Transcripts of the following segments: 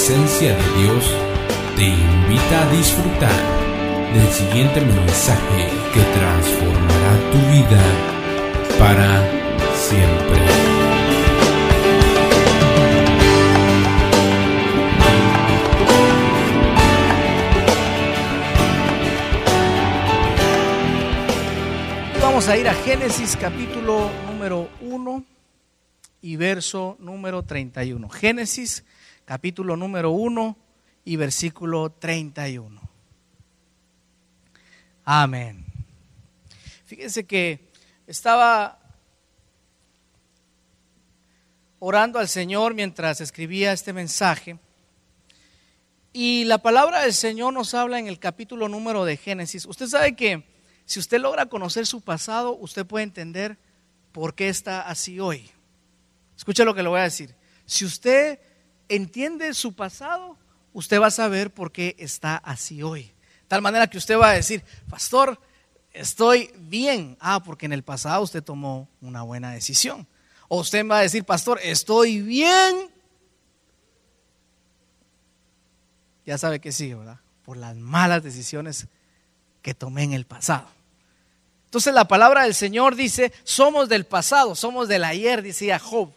presencia de Dios te invita a disfrutar del siguiente mensaje que transformará tu vida para siempre. Vamos a ir a Génesis capítulo número 1 y verso número 31. Génesis capítulo número 1 y versículo 31. Amén. Fíjense que estaba orando al Señor mientras escribía este mensaje. Y la palabra del Señor nos habla en el capítulo número de Génesis. Usted sabe que si usted logra conocer su pasado, usted puede entender por qué está así hoy. Escucha lo que le voy a decir. Si usted entiende su pasado, usted va a saber por qué está así hoy. Tal manera que usted va a decir, pastor, estoy bien. Ah, porque en el pasado usted tomó una buena decisión. O usted va a decir, pastor, estoy bien. Ya sabe que sí, ¿verdad? Por las malas decisiones que tomé en el pasado. Entonces la palabra del Señor dice, somos del pasado, somos del ayer, decía Job.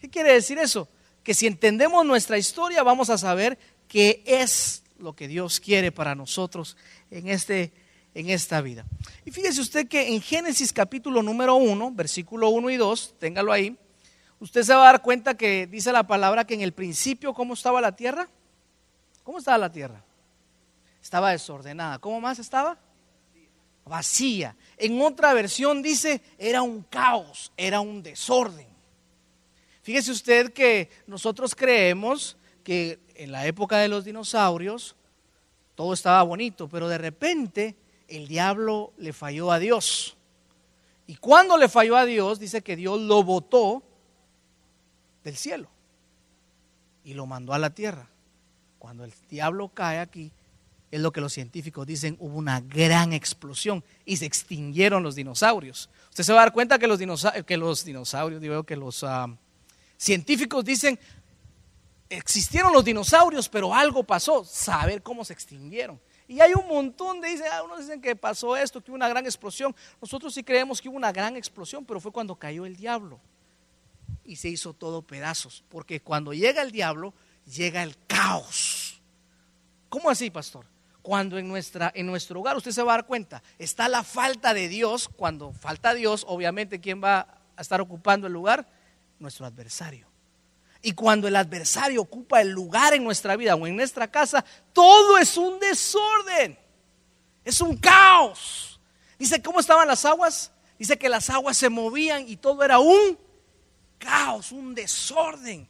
¿Qué quiere decir eso? Que si entendemos nuestra historia vamos a saber qué es lo que Dios quiere para nosotros en, este, en esta vida. Y fíjese usted que en Génesis capítulo número 1, versículo 1 y 2, téngalo ahí, usted se va a dar cuenta que dice la palabra que en el principio, ¿cómo estaba la tierra? ¿Cómo estaba la tierra? Estaba desordenada. ¿Cómo más estaba? Vacía. En otra versión dice, era un caos, era un desorden. Fíjese usted que nosotros creemos que en la época de los dinosaurios todo estaba bonito, pero de repente el diablo le falló a Dios. Y cuando le falló a Dios, dice que Dios lo botó del cielo y lo mandó a la tierra. Cuando el diablo cae aquí, es lo que los científicos dicen, hubo una gran explosión y se extinguieron los dinosaurios. Usted se va a dar cuenta que los, dinosaurios, que los dinosaurios, digo que los ah, científicos dicen, existieron los dinosaurios, pero algo pasó, saber cómo se extinguieron. Y hay un montón de, dicen, ah, unos dicen que pasó esto, que hubo una gran explosión. Nosotros sí creemos que hubo una gran explosión, pero fue cuando cayó el diablo y se hizo todo pedazos. Porque cuando llega el diablo, llega el caos. ¿Cómo así, pastor? Cuando en, nuestra, en nuestro hogar, usted se va a dar cuenta, está la falta de Dios. Cuando falta Dios, obviamente, ¿quién va a estar ocupando el lugar? Nuestro adversario. Y cuando el adversario ocupa el lugar en nuestra vida o en nuestra casa, todo es un desorden. Es un caos. Dice, ¿cómo estaban las aguas? Dice que las aguas se movían y todo era un caos, un desorden.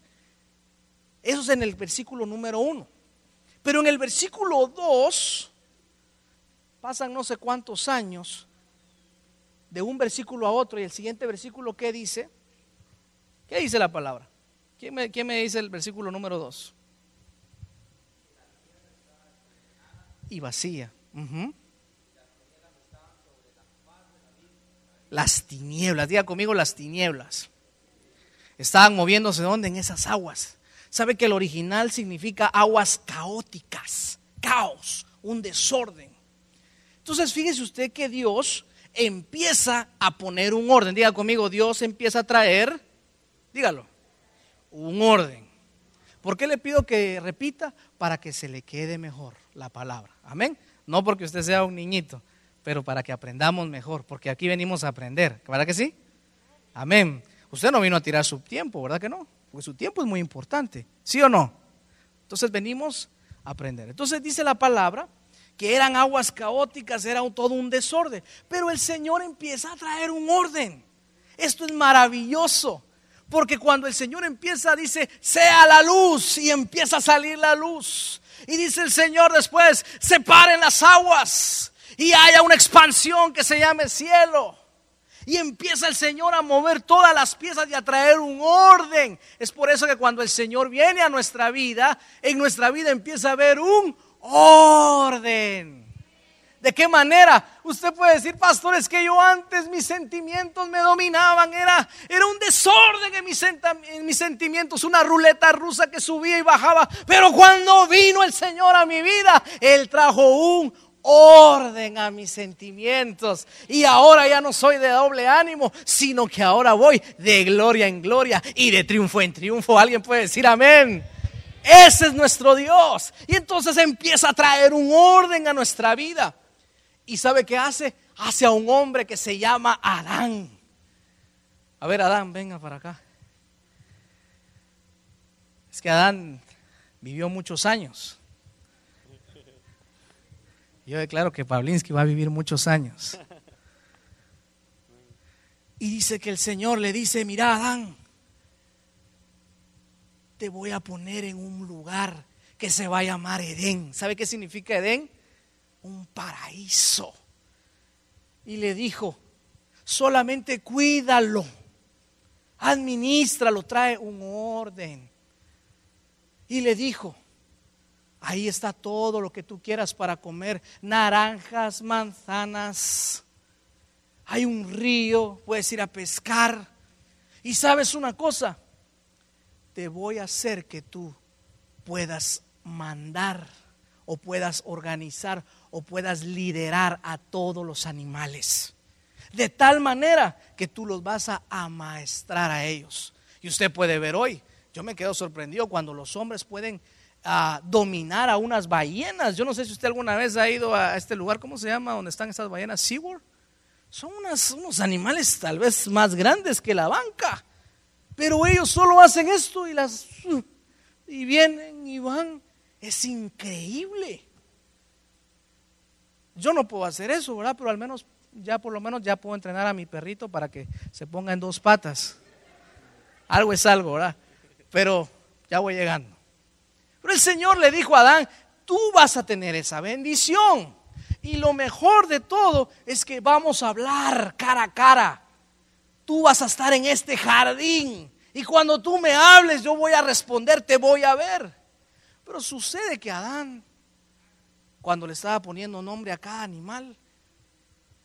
Eso es en el versículo número uno. Pero en el versículo 2, pasan no sé cuántos años de un versículo a otro y el siguiente versículo, ¿qué dice? ¿Qué dice la palabra? ¿Quién me, dice el versículo número 2? Y vacía. Las tinieblas, diga conmigo las tinieblas. Estaban moviéndose ¿dónde? En esas aguas. ¿Sabe que el original significa aguas caóticas? Caos, un desorden. Entonces fíjese usted que Dios empieza a poner un orden. Diga conmigo, Dios empieza a traer, dígalo, un orden. ¿Por qué le pido que repita? Para que se le quede mejor la palabra. Amén. No porque usted sea un niñito, pero para que aprendamos mejor, porque aquí venimos a aprender. ¿Verdad que sí? Amén. Usted no vino a tirar su tiempo, ¿verdad que no? Porque su tiempo es muy importante. ¿Sí o no? Entonces venimos a aprender. Entonces dice la palabra que eran aguas caóticas, era todo un desorden. Pero el Señor empieza a traer un orden. Esto es maravilloso. Porque cuando el Señor empieza, dice, sea la luz y empieza a salir la luz. Y dice el Señor después, separen las aguas y haya una expansión que se llame cielo. Y empieza el Señor a mover todas las piezas y a traer un orden. Es por eso que cuando el Señor viene a nuestra vida, en nuestra vida empieza a haber un orden. ¿De qué manera? Usted puede decir, pastor, es que yo antes mis sentimientos me dominaban, era, era un desorden en mis, en mis sentimientos, una ruleta rusa que subía y bajaba. Pero cuando vino el Señor a mi vida, Él trajo un orden a mis sentimientos. Y ahora ya no soy de doble ánimo, sino que ahora voy de gloria en gloria y de triunfo en triunfo. Alguien puede decir amén. Ese es nuestro Dios. Y entonces empieza a traer un orden a nuestra vida. ¿Y sabe qué hace? Hace a un hombre que se llama Adán. A ver, Adán, venga para acá. Es que Adán vivió muchos años. Yo declaro que Pavlinsky va a vivir muchos años. Y dice que el Señor le dice, mira Adán, te voy a poner en un lugar que se va a llamar Edén. ¿Sabe qué significa Edén? Un paraíso. Y le dijo, solamente cuídalo, administralo, trae un orden. Y le dijo, ahí está todo lo que tú quieras para comer, naranjas, manzanas, hay un río, puedes ir a pescar. Y sabes una cosa, te voy a hacer que tú puedas mandar o puedas organizar o puedas liderar a todos los animales. De tal manera que tú los vas a amaestrar a ellos. Y usted puede ver hoy, yo me quedo sorprendido cuando los hombres pueden ah, dominar a unas ballenas. Yo no sé si usted alguna vez ha ido a este lugar, ¿cómo se llama? Donde están estas ballenas, SeaWorld. Son unos animales tal vez más grandes que la banca. Pero ellos solo hacen esto y las... Y vienen y van. Es increíble. Yo no puedo hacer eso, ¿verdad? Pero al menos, ya por lo menos ya puedo entrenar a mi perrito para que se ponga en dos patas. Algo es algo, ¿verdad? Pero ya voy llegando. Pero el Señor le dijo a Adán, tú vas a tener esa bendición. Y lo mejor de todo es que vamos a hablar cara a cara. Tú vas a estar en este jardín. Y cuando tú me hables, yo voy a responder, te voy a ver. Pero sucede que Adán cuando le estaba poniendo nombre a cada animal,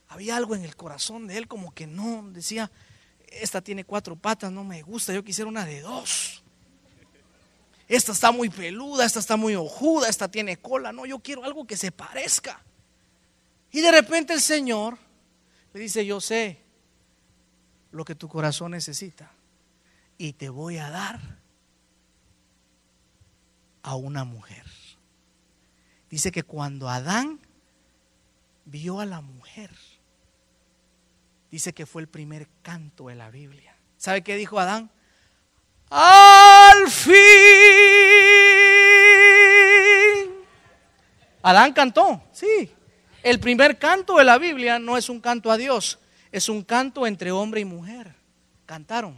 había algo en el corazón de él como que no, decía, esta tiene cuatro patas, no me gusta, yo quisiera una de dos. Esta está muy peluda, esta está muy ojuda, esta tiene cola, no, yo quiero algo que se parezca. Y de repente el Señor le dice, yo sé lo que tu corazón necesita y te voy a dar a una mujer. Dice que cuando Adán vio a la mujer, dice que fue el primer canto de la Biblia. ¿Sabe qué dijo Adán? Al fin. Adán cantó, sí. El primer canto de la Biblia no es un canto a Dios, es un canto entre hombre y mujer. Cantaron.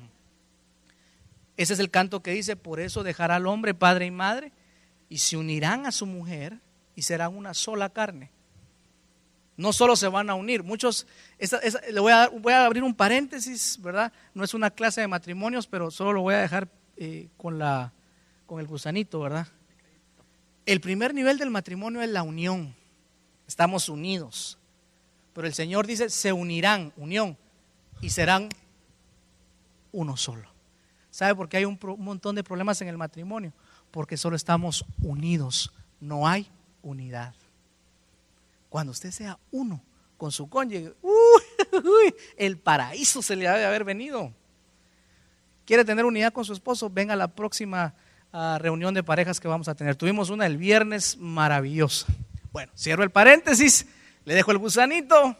Ese es el canto que dice, por eso dejará al hombre padre y madre y se unirán a su mujer y serán una sola carne. No solo se van a unir, muchos, le voy a, voy a, abrir un paréntesis, ¿verdad? No es una clase de matrimonios, pero solo lo voy a dejar eh, con, la, con el gusanito, ¿verdad? El primer nivel del matrimonio es la unión, estamos unidos, pero el Señor dice, se unirán, unión, y serán uno solo. ¿Sabe por qué hay un, un montón de problemas en el matrimonio? Porque solo estamos unidos, no hay unidad. Cuando usted sea uno con su cónyuge, el paraíso se le ha de haber venido. ¿Quiere tener unidad con su esposo? Venga a la próxima ah, reunión de parejas que vamos a tener. Tuvimos una el viernes maravillosa. Bueno, cierro el paréntesis, le dejo el gusanito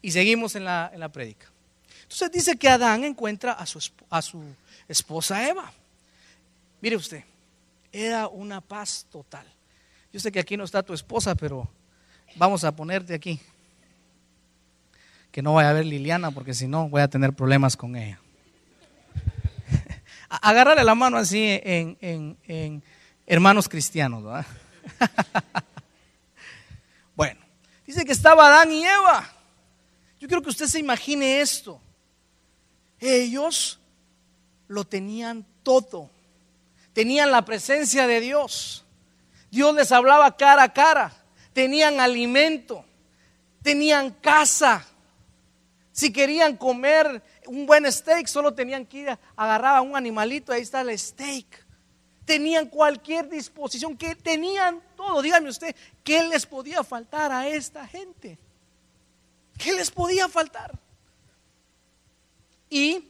y seguimos en la, en la prédica. Entonces dice que Adán encuentra a su, a su esposa Eva. Mire usted, era una paz total. Yo sé que aquí no está tu esposa, pero vamos a ponerte aquí. Que no vaya a ver Liliana, porque si no voy a tener problemas con ella. Agarrarle la mano así en, hermanos cristianos. bueno, dice que estaba Adán y Eva. Yo quiero que usted se imagine esto. Ellos lo tenían todo. Tenían la presencia de Dios. Dios les hablaba cara a cara. tenían alimento, tenían casa. Si querían comer un buen steak, solo tenían que ir a agarrar a un animalito, ahí está el steak. Tenían cualquier disposición, que tenían todo. Dígame usted, ¿qué les podía faltar a esta gente? ¿Qué les podía faltar? Y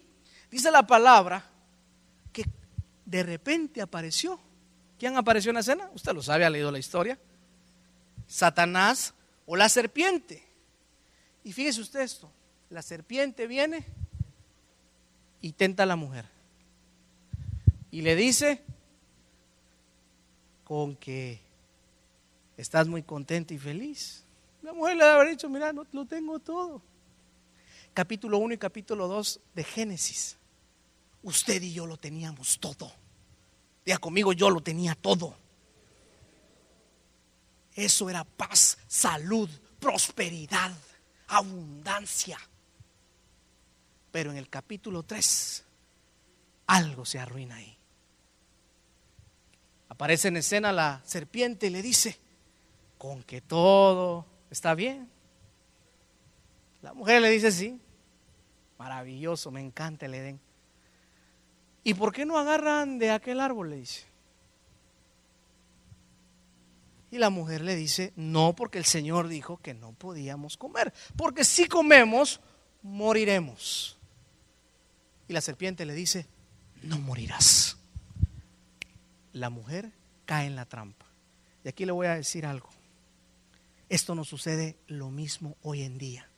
dice la palabra que de repente apareció. ¿Quién apareció en la escena? Usted lo sabe, ha leído la historia. Satanás o la serpiente. Y fíjese usted esto, la serpiente viene y tenta a la mujer. Y le dice con que estás muy contenta y feliz. La mujer le habría dicho, mira, no, lo tengo todo. Capítulo 1 y capítulo 2 de Génesis. Usted y yo lo teníamos todo. Diga conmigo, yo lo tenía todo. Eso era paz, salud, prosperidad, abundancia. Pero en el capítulo 3 algo se arruina ahí. Aparece en escena la serpiente y le dice, con que todo está bien. La mujer le dice, sí, maravilloso, me encanta el Edén. ¿Y por qué no agarran de aquel árbol? Le dice. Y la mujer le dice, no, porque el Señor dijo que no podíamos comer, porque si comemos, moriremos. Y la serpiente le dice, no morirás. La mujer cae en la trampa. Y aquí le voy a decir algo. Esto no sucede lo mismo hoy en día.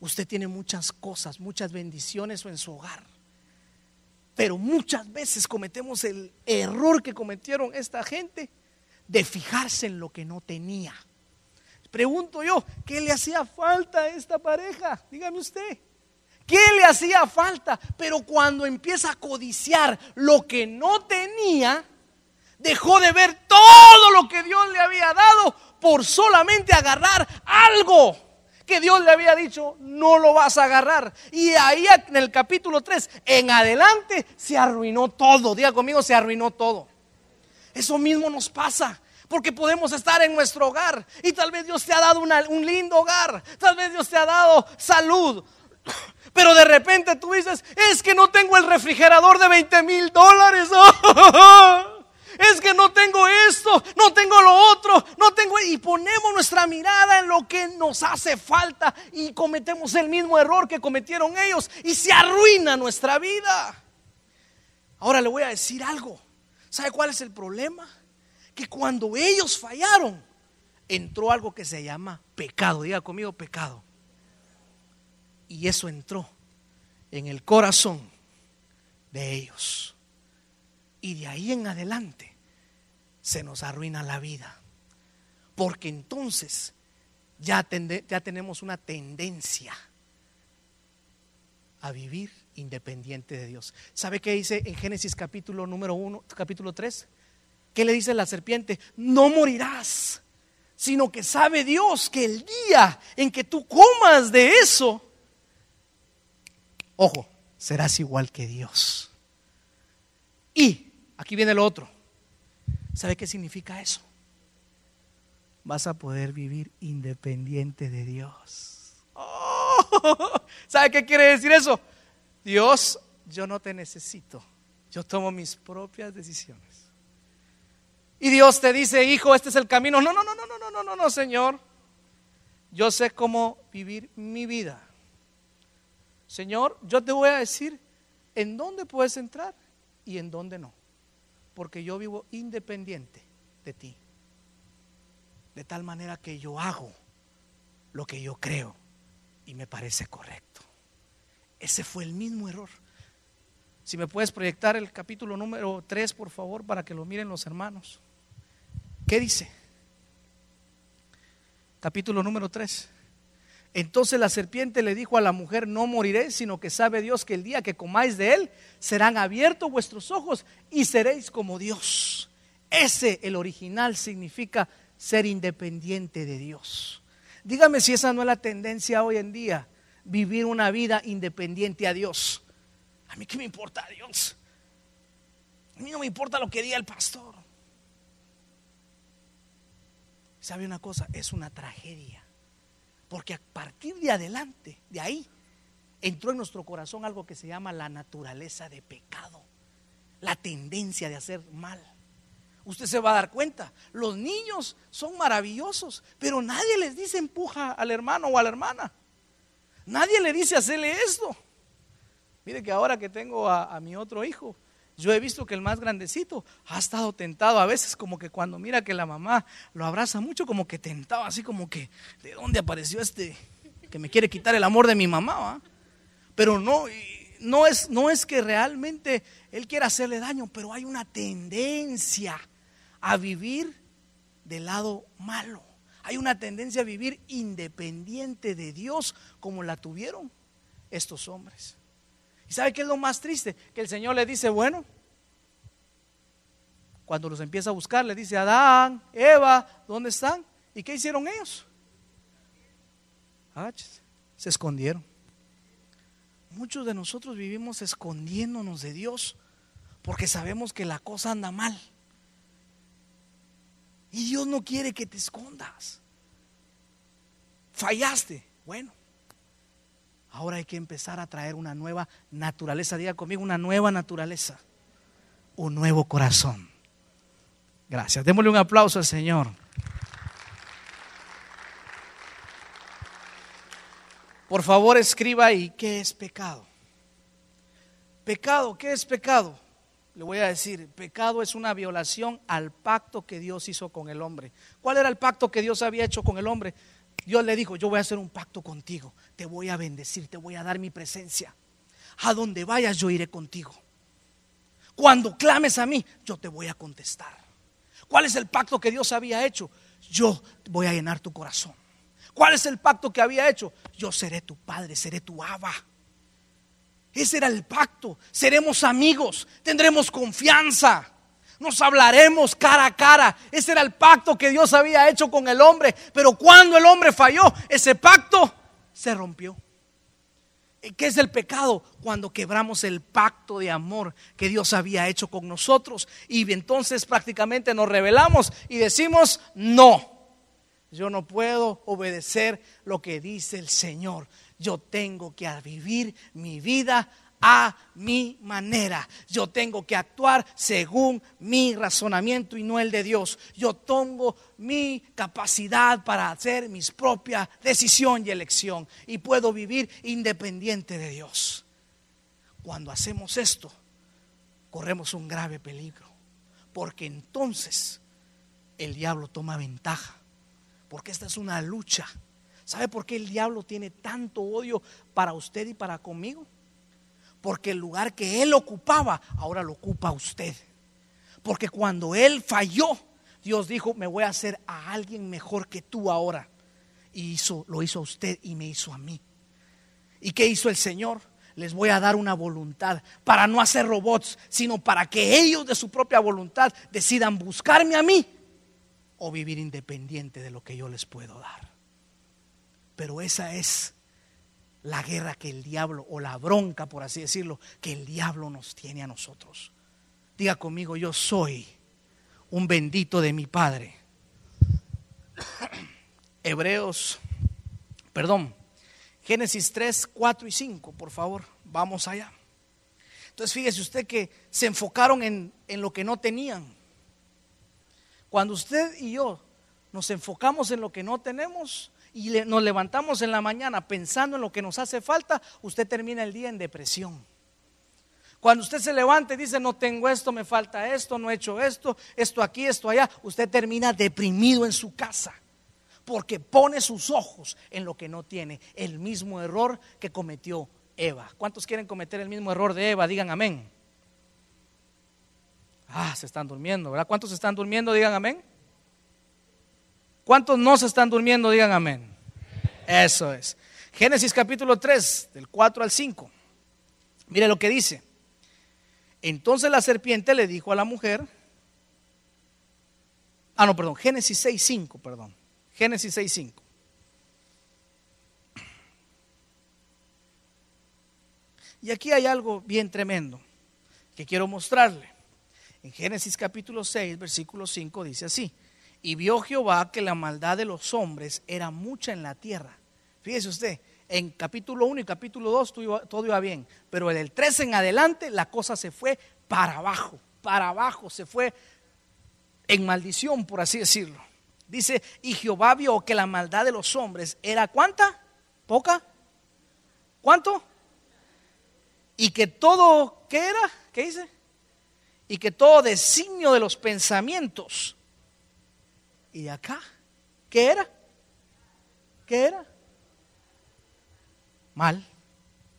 Usted tiene muchas cosas, muchas bendiciones en su hogar. Pero muchas veces cometemos el error que cometieron esta gente de fijarse en lo que no tenía. Pregunto yo, ¿qué le hacía falta a esta pareja? Dígame usted. ¿Qué le hacía falta? Pero cuando empieza a codiciar lo que no tenía, dejó de ver todo lo que Dios le había dado por solamente agarrar algo que Dios le había dicho, no lo vas a agarrar. Y ahí en el capítulo 3, en adelante, se arruinó todo. Diga conmigo, se arruinó todo. Eso mismo nos pasa. Porque podemos estar en nuestro hogar y tal vez Dios te ha dado un lindo hogar, tal vez Dios te ha dado salud, pero de repente tú dices, es que no tengo el refrigerador de 20 mil dólares. es que no tengo esto, no tengo lo otro, no tengo... Y ponemos nuestra mirada en lo que nos hace falta y cometemos el mismo error que cometieron ellos y se arruina nuestra vida. Ahora le voy a decir algo. ¿Sabe cuál es el problema? Que cuando ellos fallaron, entró algo que se llama pecado. Diga conmigo pecado. Y eso entró en el corazón de ellos. Y de ahí en adelante se nos arruina la vida. Porque entonces ya, ya tenemos una tendencia a vivir independiente de Dios. ¿Sabe qué dice en Génesis capítulo número 1, capítulo 3? ¿Qué le dice la serpiente? No morirás, sino que sabe Dios que el día en que tú comas de eso, ojo, serás igual que Dios. Y Aquí viene lo otro. ¿Sabe qué significa eso? Vas a poder vivir independiente de Dios. Oh, ¿Sabe qué quiere decir eso? Dios, yo no te necesito. Yo tomo mis propias decisiones. Y Dios te dice, hijo, este es el camino. No, no, no, no, no, no, no, no, Señor. Yo sé cómo vivir mi vida. Señor, yo te voy a decir en dónde puedes entrar y en dónde no. Porque yo vivo independiente de ti. De tal manera que yo hago lo que yo creo y me parece correcto. Ese fue el mismo error. Si me puedes proyectar el capítulo número 3, por favor, para que lo miren los hermanos. ¿Qué dice? Capítulo número 3. Entonces la serpiente le dijo a la mujer, no moriré, sino que sabe Dios que el día que comáis de él, serán abiertos vuestros ojos y seréis como Dios. Ese, el original, significa ser independiente de Dios. Dígame si esa no es la tendencia hoy en día vivir una vida independiente a Dios. A mí qué me importa a Dios. A mí no me importa lo que diga el pastor. ¿Sabe una cosa? Es una tragedia. Porque a partir de adelante, de ahí, entró en nuestro corazón algo que se llama la naturaleza de pecado, la tendencia de hacer mal. Usted se va a dar cuenta, los niños son maravillosos, pero nadie les dice empuja al hermano o a la hermana. Nadie le dice hacerle esto. Mire que ahora que tengo a, a mi otro hijo, yo he visto que el más grandecito ha estado tentado a veces como que cuando mira que la mamá lo abraza mucho, como que tentado, así como que, ¿de dónde apareció este que me quiere quitar el amor de mi mamá? ¿va? Pero no, no es, no es que realmente él quiera hacerle daño, pero hay una tendencia a vivir del lado malo. Hay una tendencia a vivir independiente de Dios como la tuvieron estos hombres. ¿Y sabe qué es lo más triste? Que el Señor le dice, bueno, cuando los empieza a buscar, le dice, Adán, Eva, ¿dónde están? ¿Y qué hicieron ellos? Ah, se escondieron. Muchos de nosotros vivimos escondiéndonos de Dios porque sabemos que la cosa anda mal. Y Dios no quiere que te escondas. Fallaste. Bueno, ahora hay que empezar a traer una nueva naturaleza. Diga conmigo, una nueva naturaleza. Un nuevo corazón. Gracias. Démosle un aplauso al Señor. Por favor, escriba ahí, ¿qué es pecado? Pecado, ¿qué es pecado? Le voy a decir, pecado es una violación al pacto que Dios hizo con el hombre. ¿Cuál era el pacto que Dios había hecho con el hombre? Dios le dijo, yo voy a hacer un pacto contigo, te voy a bendecir, te voy a dar mi presencia. A donde vayas yo iré contigo. Cuando clames a mí, yo te voy a contestar. ¿Cuál es el pacto que Dios había hecho? Yo voy a llenar tu corazón. ¿Cuál es el pacto que había hecho? Yo seré tu padre, seré tu aba. Ese era el pacto. Seremos amigos, tendremos confianza, nos hablaremos cara a cara. Ese era el pacto que Dios había hecho con el hombre. Pero cuando el hombre falló, ese pacto se rompió. ¿Qué es el pecado? Cuando quebramos el pacto de amor que Dios había hecho con nosotros. Y entonces prácticamente nos revelamos y decimos, no, yo no puedo obedecer lo que dice el Señor. Yo tengo que vivir mi vida a mi manera. Yo tengo que actuar según mi razonamiento y no el de Dios. Yo tengo mi capacidad para hacer mis propias decisión y elección y puedo vivir independiente de Dios. Cuando hacemos esto, corremos un grave peligro, porque entonces el diablo toma ventaja porque esta es una lucha. ¿Sabe por qué el diablo tiene tanto odio para usted y para conmigo? Porque el lugar que él ocupaba, ahora lo ocupa usted. Porque cuando él falló, Dios dijo, me voy a hacer a alguien mejor que tú ahora. Y hizo, lo hizo a usted y me hizo a mí. ¿Y qué hizo el Señor? Les voy a dar una voluntad para no hacer robots, sino para que ellos de su propia voluntad decidan buscarme a mí o vivir independiente de lo que yo les puedo dar. Pero esa es la guerra que el diablo, o la bronca, por así decirlo, que el diablo nos tiene a nosotros. Diga conmigo, yo soy un bendito de mi Padre. Hebreos, perdón, Génesis 3, 4 y 5, por favor, vamos allá. Entonces fíjese usted que se enfocaron en, en lo que no tenían cuando usted y yo nos enfocamos en lo que no tenemos y nos levantamos en la mañana pensando en lo que nos hace falta, usted termina el día en depresión. Cuando usted se levanta y dice, no tengo esto, me falta esto, no he hecho esto, esto aquí, esto allá, usted termina deprimido en su casa. Porque pone sus ojos en lo que no tiene. El mismo error que cometió Eva. ¿Cuántos quieren cometer el mismo error de Eva? Digan amén. Ah, se están durmiendo, ¿verdad? ¿Cuántos están durmiendo? Digan amén. ¿Cuántos no se están durmiendo? Digan amén. Eso es. Génesis capítulo 3, del 4 al 5. Mire lo que dice. Entonces la serpiente le dijo a la mujer, ah, no, perdón, Génesis 6, 5, perdón. Génesis 6, 5. Y aquí hay algo bien tremendo que quiero mostrarle. En Génesis capítulo 6, versículo 5 dice así. Y vio Jehová que la maldad de los hombres era mucha en la tierra. Fíjese usted, en capítulo 1 y capítulo 2 todo iba bien, pero en el 3 en adelante la cosa se fue para abajo, para abajo, se fue en maldición, por así decirlo. Dice, y Jehová vio que la maldad de los hombres era cuánta? ¿Poca? ¿Cuánto? Y que todo, ¿qué era? ¿Qué dice? Y que todo designio de los pensamientos. ¿Y acá? ¿Qué era? ¿Qué era? Mal.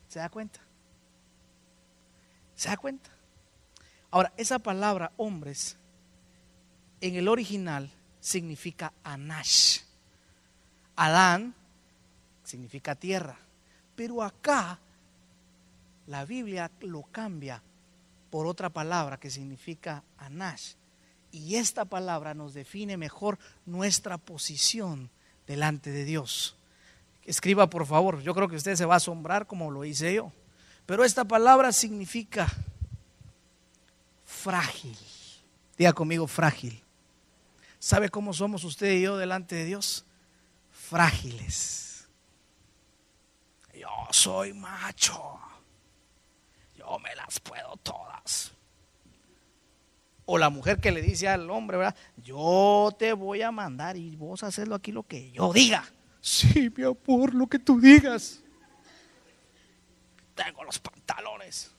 ¿Se da cuenta? ¿Se da cuenta? Ahora, esa palabra hombres en el original significa Anash. Adán significa tierra. Pero acá la Biblia lo cambia por otra palabra que significa Anash. Y esta palabra nos define mejor nuestra posición delante de Dios. Escriba por favor, yo creo que usted se va a asombrar como lo hice yo. Pero esta palabra significa frágil. Diga conmigo frágil. ¿Sabe cómo somos usted y yo delante de Dios? Frágiles. Yo soy macho. Yo me las puedo todas. O la mujer que le dice al hombre, ¿verdad? Yo te voy a mandar y vos hacerlo aquí lo que yo diga. Sí, mi amor, lo que tú digas. Tengo los pantalones.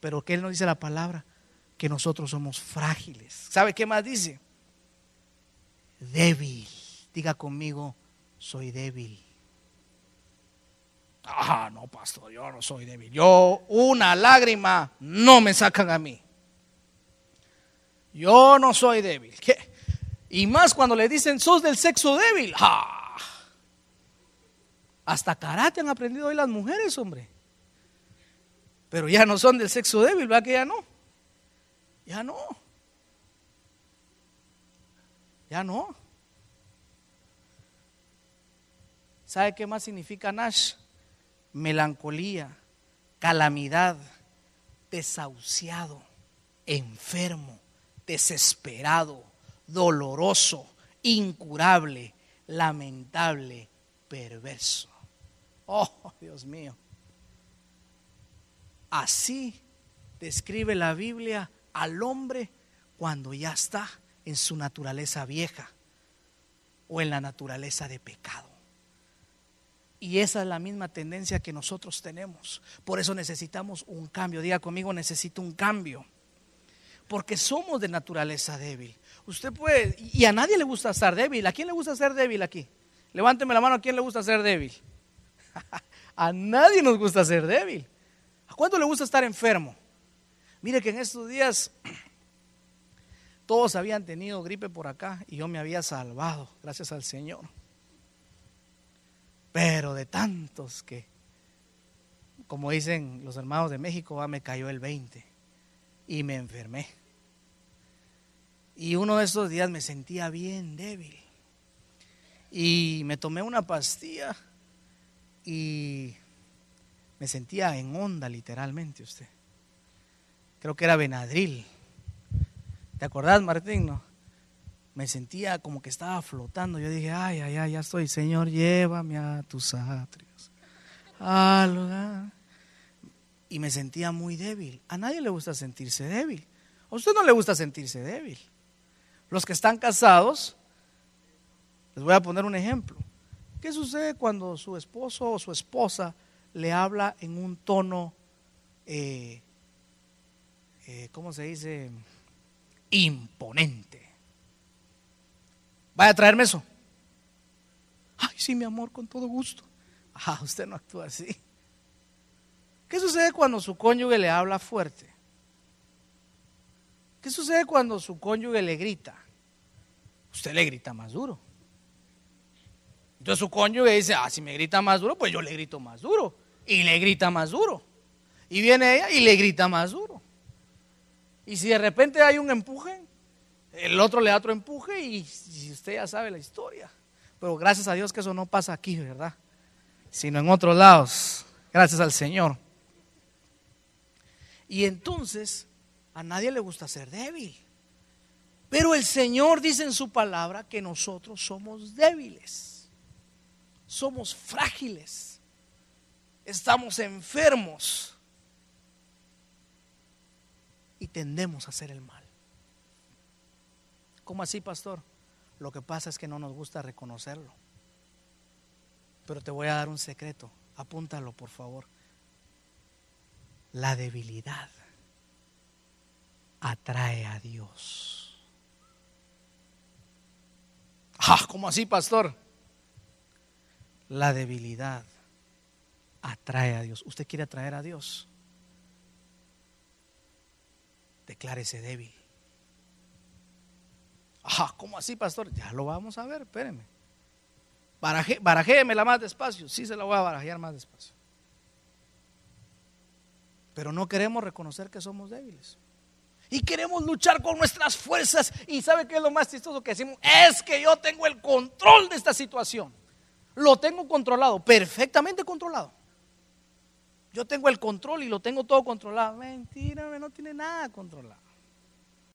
Pero que él no dice la palabra, que nosotros somos frágiles. ¿Sabe qué más dice? débil. Diga conmigo, soy débil. Ah, no, pastor, yo no soy débil. Yo una lágrima no me sacan a mí. Yo no soy débil. ¿Qué? Y más cuando le dicen, sos del sexo débil. Ah. Hasta karate han aprendido hoy las mujeres, hombre. Pero ya no son del sexo débil, ¿verdad que ya no? Ya no. Ya no. ¿Sabe qué más significa Nash? Melancolía, calamidad, desahuciado, enfermo, desesperado, doloroso, incurable, lamentable, perverso. Oh, Dios mío. Así describe la Biblia al hombre cuando ya está en su naturaleza vieja o en la naturaleza de pecado. Y esa es la misma tendencia que nosotros tenemos. Por eso necesitamos un cambio. Diga conmigo, necesito un cambio. Porque somos de naturaleza débil. Usted puede, y a nadie le gusta ser débil. ¿A quién le gusta ser débil aquí? Levánteme la mano, ¿a quién le gusta ser débil? a nadie nos gusta ser débil. ¿A cuánto le gusta estar enfermo? Mire que en estos días todos habían tenido gripe por acá y yo me había salvado, gracias al Señor. Pero de tantos que, como dicen los hermanos de México, me cayó el 20 y me enfermé. Y uno de esos días me sentía bien débil. Y me tomé una pastilla y me sentía en onda literalmente usted. Creo que era Benadryl. ¿Te acordás, Martín? No? me sentía como que estaba flotando. Yo dije, ay, ay, ay, ya estoy, Señor, llévame a tus atrios. Y me sentía muy débil. A nadie le gusta sentirse débil. A usted no le gusta sentirse débil. Los que están casados, les voy a poner un ejemplo. ¿Qué sucede cuando su esposo o su esposa le habla en un tono, eh, eh, ¿cómo se dice? Imponente Vaya a traerme eso. Ay, sí, mi amor, con todo gusto. Ah, usted no actúa así. ¿Qué sucede cuando su cónyuge le habla fuerte? ¿Qué sucede cuando su cónyuge le grita? Usted le grita más duro. Entonces su cónyuge dice, ah, si me grita más duro, pues yo le grito más duro. Y le grita más duro. Y viene ella y le grita más duro. Y si de repente hay un empuje, el otro le da otro empuje y, usted ya sabe la historia. Pero gracias a Dios que eso no pasa aquí, ¿verdad? Sino en otros lados. Gracias al Señor. Y entonces a nadie le gusta ser débil. Pero el Señor dice en su palabra que nosotros somos débiles, somos frágiles, estamos enfermos y tendemos a hacer el mal. ¿Cómo así, pastor? Lo que pasa es que no nos gusta reconocerlo. Pero te voy a dar un secreto, apúntalo por favor. La debilidad atrae a Dios. Ah, ¿cómo así, pastor? La debilidad atrae a Dios. ¿Usted quiere atraer a Dios? Declárese débil. Ah, ¿cómo así, pastor? Ya lo vamos a ver, espéreme. Baraje, barajémela más despacio. Sí, se la voy a barajear más despacio. Pero no queremos reconocer que somos débiles. Y queremos luchar con nuestras fuerzas. Y ¿sabe qué es lo más chistoso que decimos? Es que yo tengo el control de esta situación. Lo tengo controlado, perfectamente controlado. Yo tengo el control y lo tengo todo controlado. Mentira, no tiene nada controlado.